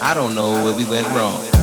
I don't know where we went wrong.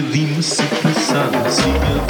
Redime-se, que.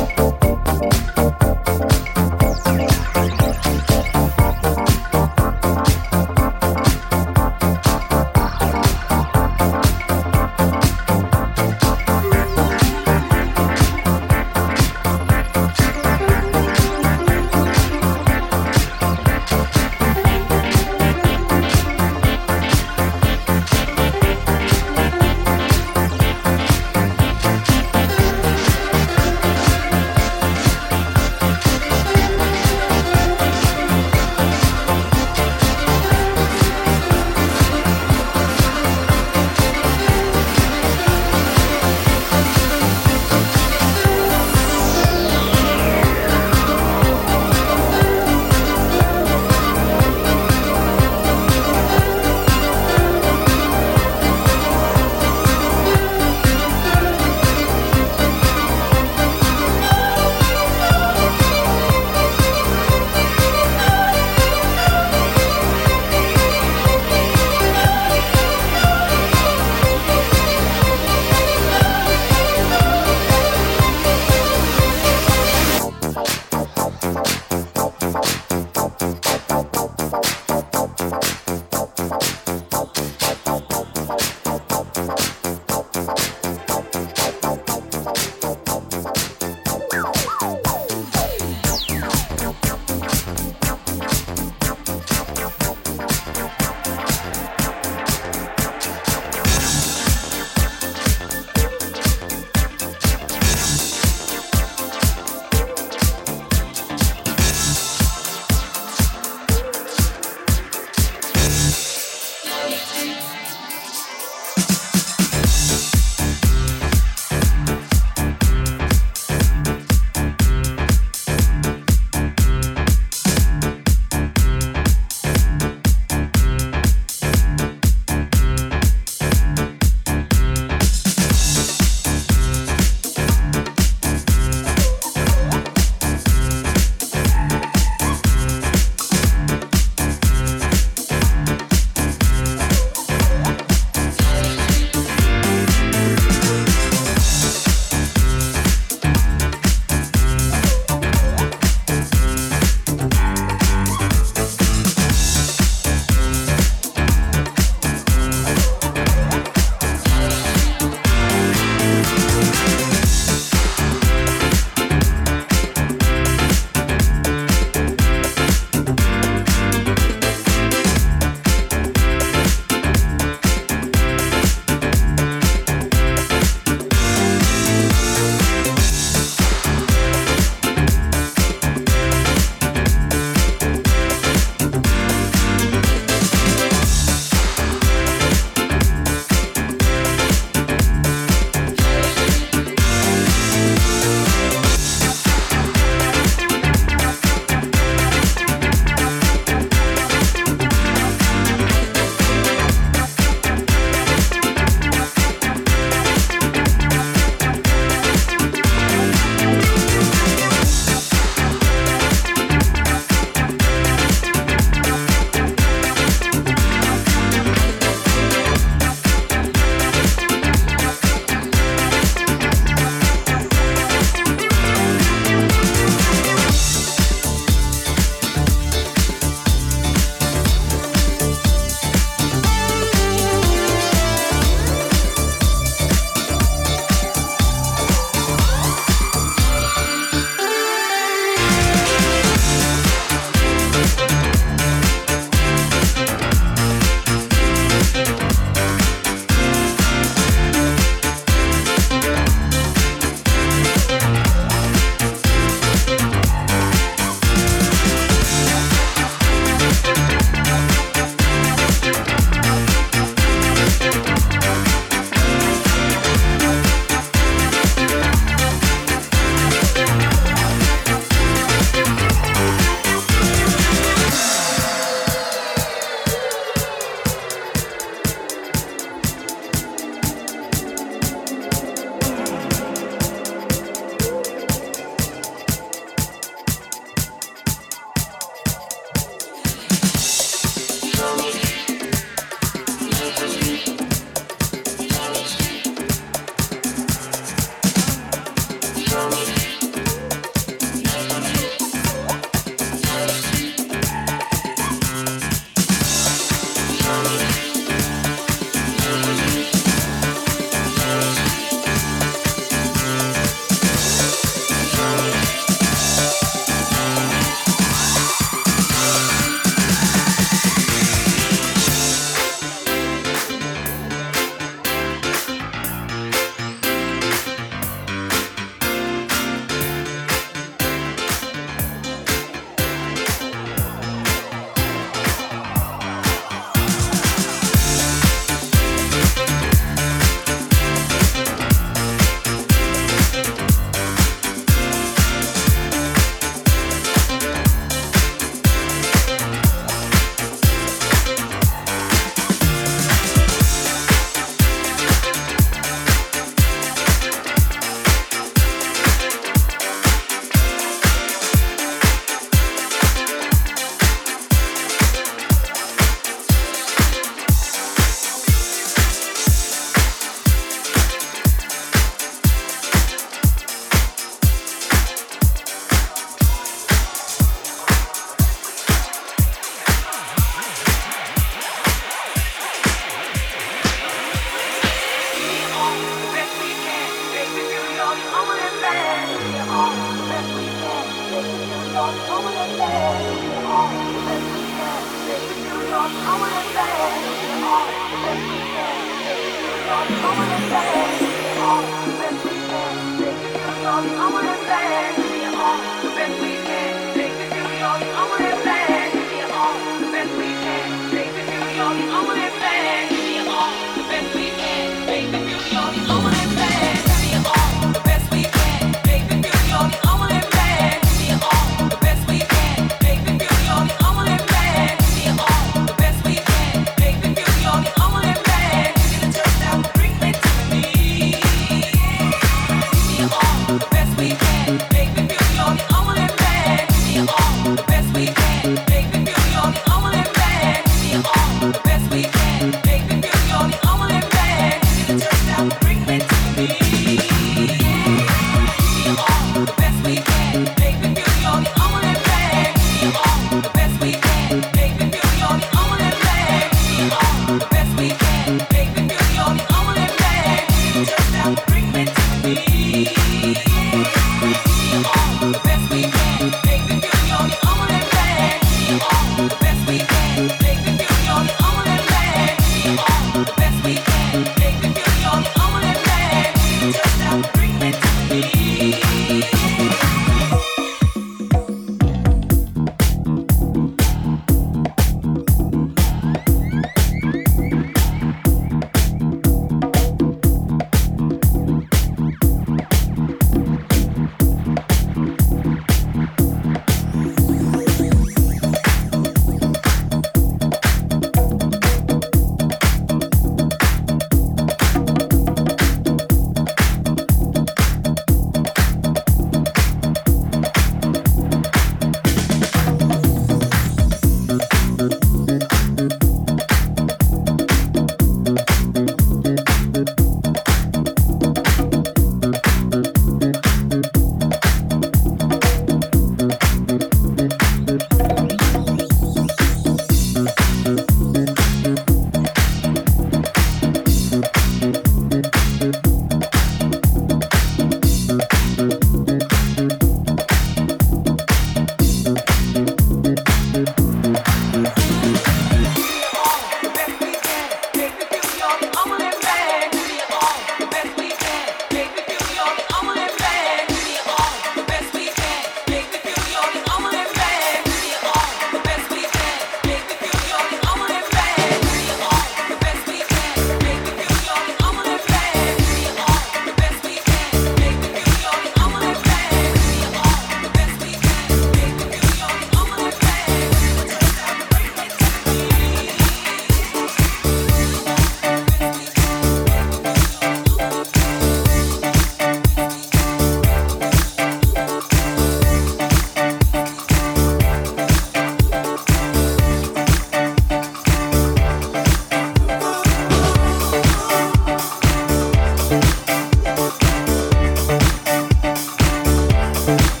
Thank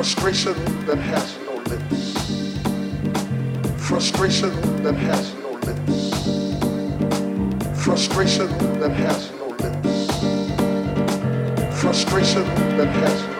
Frustration that has no lips. Frustration that has no lips. Frustration that has no lips. Frustration that has no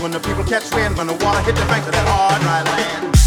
when the people catch wind, when the water hit the banks of that hard, dry land.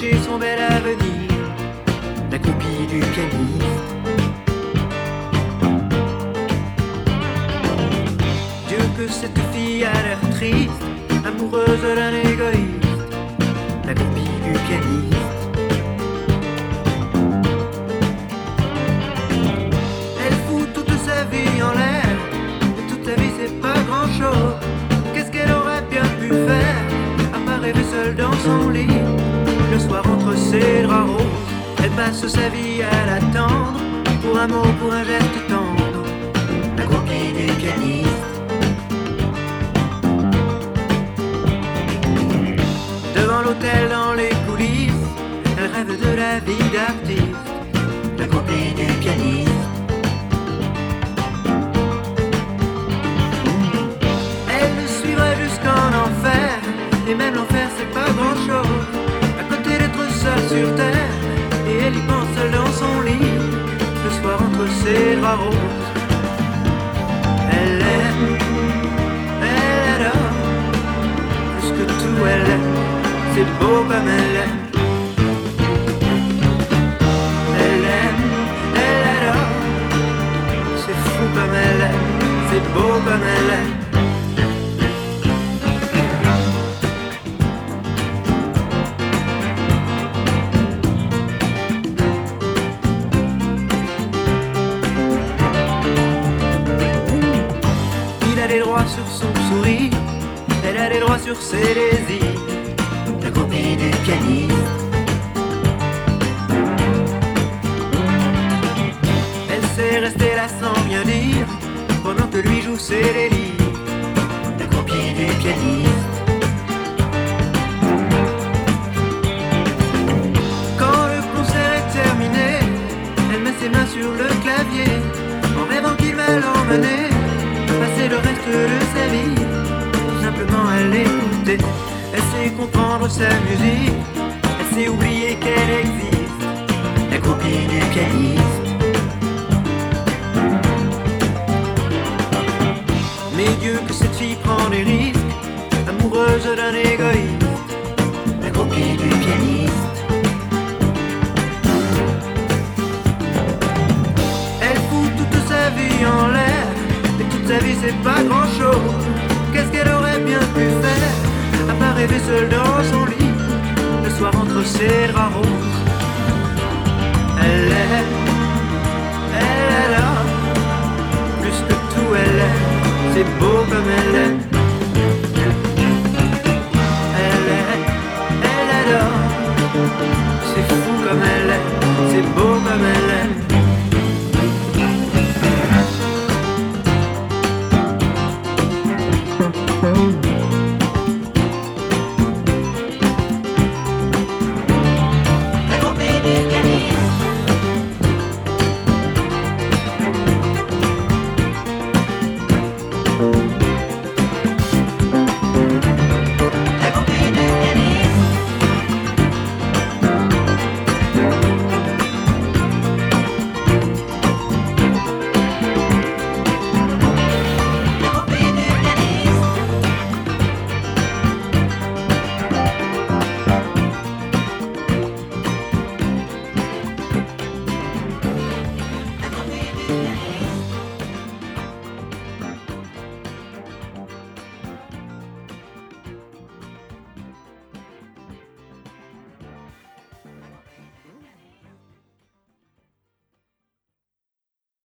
Son bel avenir, la copie du pianiste. Dieu que cette fille a l'air triste, amoureuse d'un ses draps roses. Elle passe sa vie à l'attendre, pour un mot, pour un geste tendre, la copie du pianiste. Devant l'hôtel, dans les coulisses, elle rêve de la vie d'artiste, la copie du pianiste. Elle le suivrait jusqu'en enfer, et même l'enfer c'est pas grand chose. Et elle y pense dans son lit, le soir entre ses draps roses. Elle aime, elle adore, plus que tout elle aime, c'est beau comme elle aime. Elle aime, elle adore, c'est fou comme elle aime, c'est beau comme elle aime. Sur désirs, la copie du pianiste. Elle sait rester là sans rien dire, pendant que lui joue délires, la copie du pianiste.